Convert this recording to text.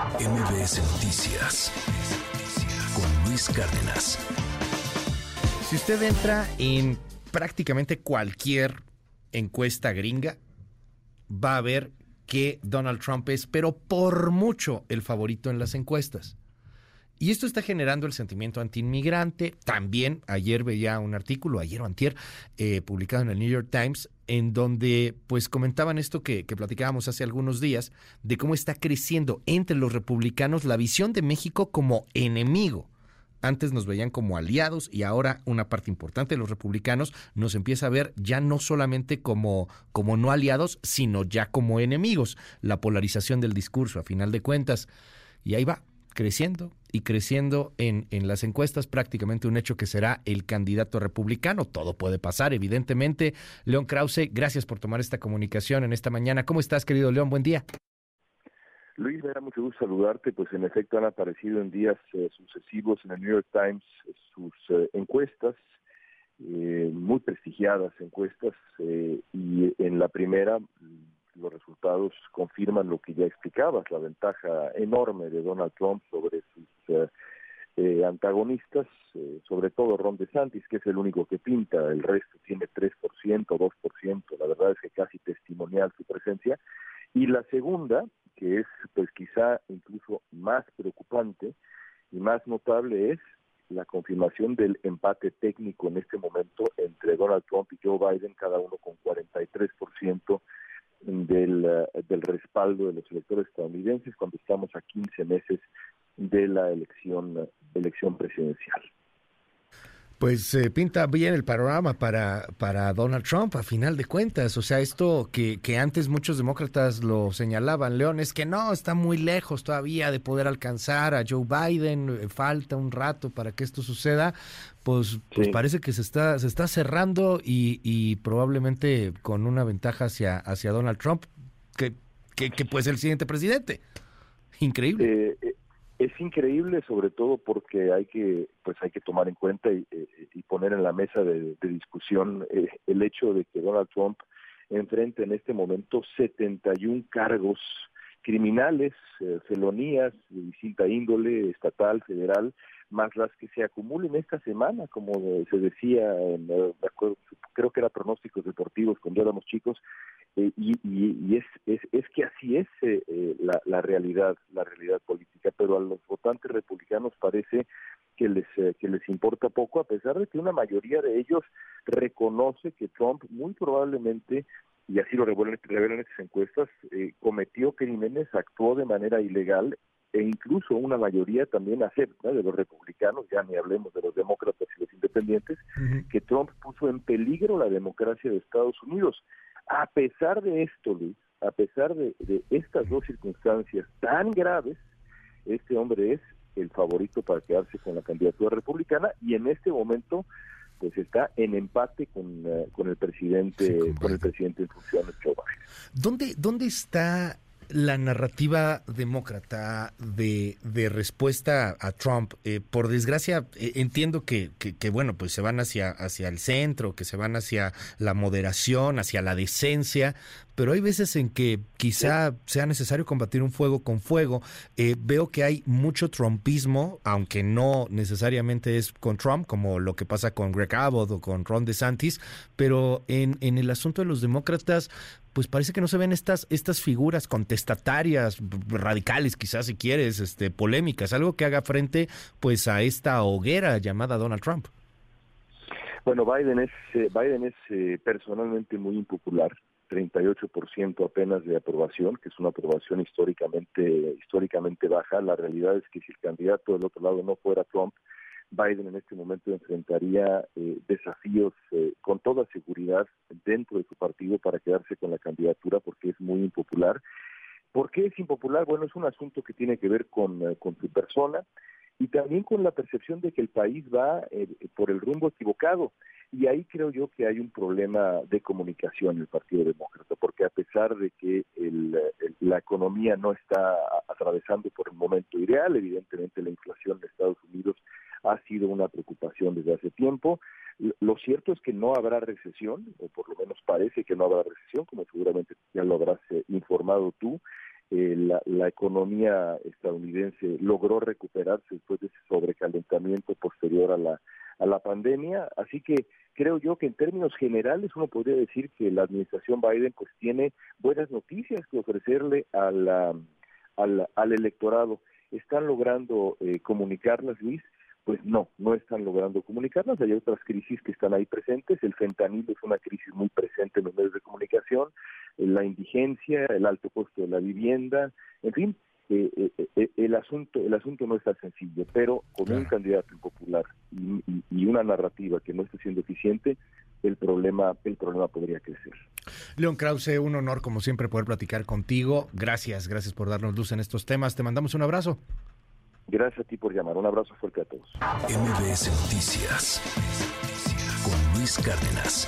MBS Noticias con Luis Cárdenas. Si usted entra en prácticamente cualquier encuesta gringa, va a ver que Donald Trump es, pero por mucho, el favorito en las encuestas. Y esto está generando el sentimiento antiinmigrante. También ayer veía un artículo, ayer o antier, eh, publicado en el New York Times, en donde pues comentaban esto que, que platicábamos hace algunos días, de cómo está creciendo entre los republicanos la visión de México como enemigo. Antes nos veían como aliados y ahora una parte importante de los republicanos nos empieza a ver ya no solamente como, como no aliados, sino ya como enemigos. La polarización del discurso, a final de cuentas. Y ahí va, creciendo y creciendo en, en las encuestas, prácticamente un hecho que será el candidato republicano. Todo puede pasar, evidentemente. León Krause, gracias por tomar esta comunicación en esta mañana. ¿Cómo estás, querido León? Buen día. Luis, me da mucho gusto saludarte, pues en efecto han aparecido en días eh, sucesivos en el New York Times eh, sus eh, encuestas, muy prestigiadas encuestas, y en la primera los resultados confirman lo que ya explicabas, la ventaja enorme de Donald Trump sobre sus antagonistas, sobre todo Ron DeSantis, que es el único que pinta, el resto tiene 3%, 2%, la verdad es que casi testimonial su presencia, y la segunda, que es pues quizá incluso más preocupante y más notable es la confirmación del empate técnico en este momento entre Donald Trump y Joe Biden, cada uno con 43% del, eh, del respaldo de los electores estadounidenses cuando estamos a 15 meses de la elección, elección presidencial. Pues eh, pinta bien el panorama para, para Donald Trump, a final de cuentas. O sea, esto que, que antes muchos demócratas lo señalaban, León, es que no, está muy lejos todavía de poder alcanzar a Joe Biden, eh, falta un rato para que esto suceda. Pues, pues parece que se está, se está cerrando y, y probablemente con una ventaja hacia, hacia Donald Trump, que, que, que pues el siguiente presidente. Increíble. Eh, es increíble sobre todo porque hay que pues hay que tomar en cuenta y, eh, poner en la mesa de, discusión eh, el hecho de que Donald Trump enfrenta en este momento 71 cargos criminales, eh, felonías de distinta índole, estatal, federal, más las que se acumulen esta semana, como se decía, en, creo que era pronósticos deportivos cuando éramos chicos, eh, y, y, es, es, es, que así es eh, eh, la, la, realidad, la realidad política, pero a los votantes republicanos parece que les, que les importa poco, a pesar de que una mayoría de ellos reconoce que Trump muy probablemente y así lo revelan, revelan estas encuestas, cometió crímenes, actuó de manera ilegal e incluso una mayoría también acepta de los republicanos, ya ni hablemos de los demócratas y los independientes, que Trump puso en peligro la democracia de Estados Unidos. A pesar de esto, Luis, a pesar de, estas dos circunstancias tan graves, este hombre es el favorito para quedarse con la candidatura republicana y en este momento pues está en empate con, eh, con el presidente con, el presidente en funciones Joe Biden. ¿Dónde dónde está la narrativa demócrata de, de respuesta a Trump, eh, por desgracia, eh, entiendo que, que, bueno, pues se van hacia, hacia el centro, que se van hacia la moderación, hacia la decencia, pero hay veces en que quizá sea necesario combatir un fuego con fuego. Eh, veo que hay mucho trumpismo, aunque no necesariamente es con Trump, como lo que pasa con Greg Abbott o con Ron DeSantis, pero en, en el asunto de los demócratas, pues parece que no se ven estas, estas figuras contestatarias, radicales quizás si quieres, este, polémicas, algo que haga frente pues a esta hoguera llamada Donald Trump. Bueno, Biden es, eh, Biden es eh, personalmente muy impopular, 38% apenas de aprobación, que es una aprobación históricamente, históricamente baja. La realidad es que si el candidato del otro lado no fuera Trump, Biden en este momento enfrentaría eh, desafíos eh, con toda seguridad dentro de su partido para quedarse con la candidatura porque es muy impopular. ¿Por qué es impopular? Bueno, es un asunto que tiene que ver con, eh, con su persona y también con la percepción de que el país va por el rumbo equivocado. Y ahí creo yo que hay un problema de comunicación en el Partido Demócrata, porque a pesar de que la economía no está atravesando por el momento ideal, evidentemente la inflación de Estados Unidos ha sido una preocupación desde hace tiempo. Lo cierto es que no habrá recesión, o por lo menos parece que no habrá recesión, como seguramente ya lo habrás eh, informado tú, eh, la, economía estadounidense logró recuperarse después de ese sobrecalentamiento posterior a la, a la pandemia. Así que creo yo que en términos generales uno podría decir que la administración Biden pues tiene buenas noticias que ofrecerle al, al electorado. Están logrando eh, comunicarlas, Luis, pues no, no están logrando comunicarlas. Hay otras crisis que están ahí presentes. El fentanilo es una crisis muy presente en los medios de comunicación, la indigencia, el alto costo de la vivienda, en fin, eh, eh, eh, el asunto el asunto no está sencillo, pero con un candidato impopular y, y, una narrativa que no esté siendo eficiente, el problema el problema podría crecer. León Krause, un honor como siempre poder platicar contigo. Gracias, gracias por darnos luz en estos temas. Te mandamos un abrazo. Gracias a ti por llamar. Un abrazo fuerte a todos. MBS Noticias con Luis Cárdenas.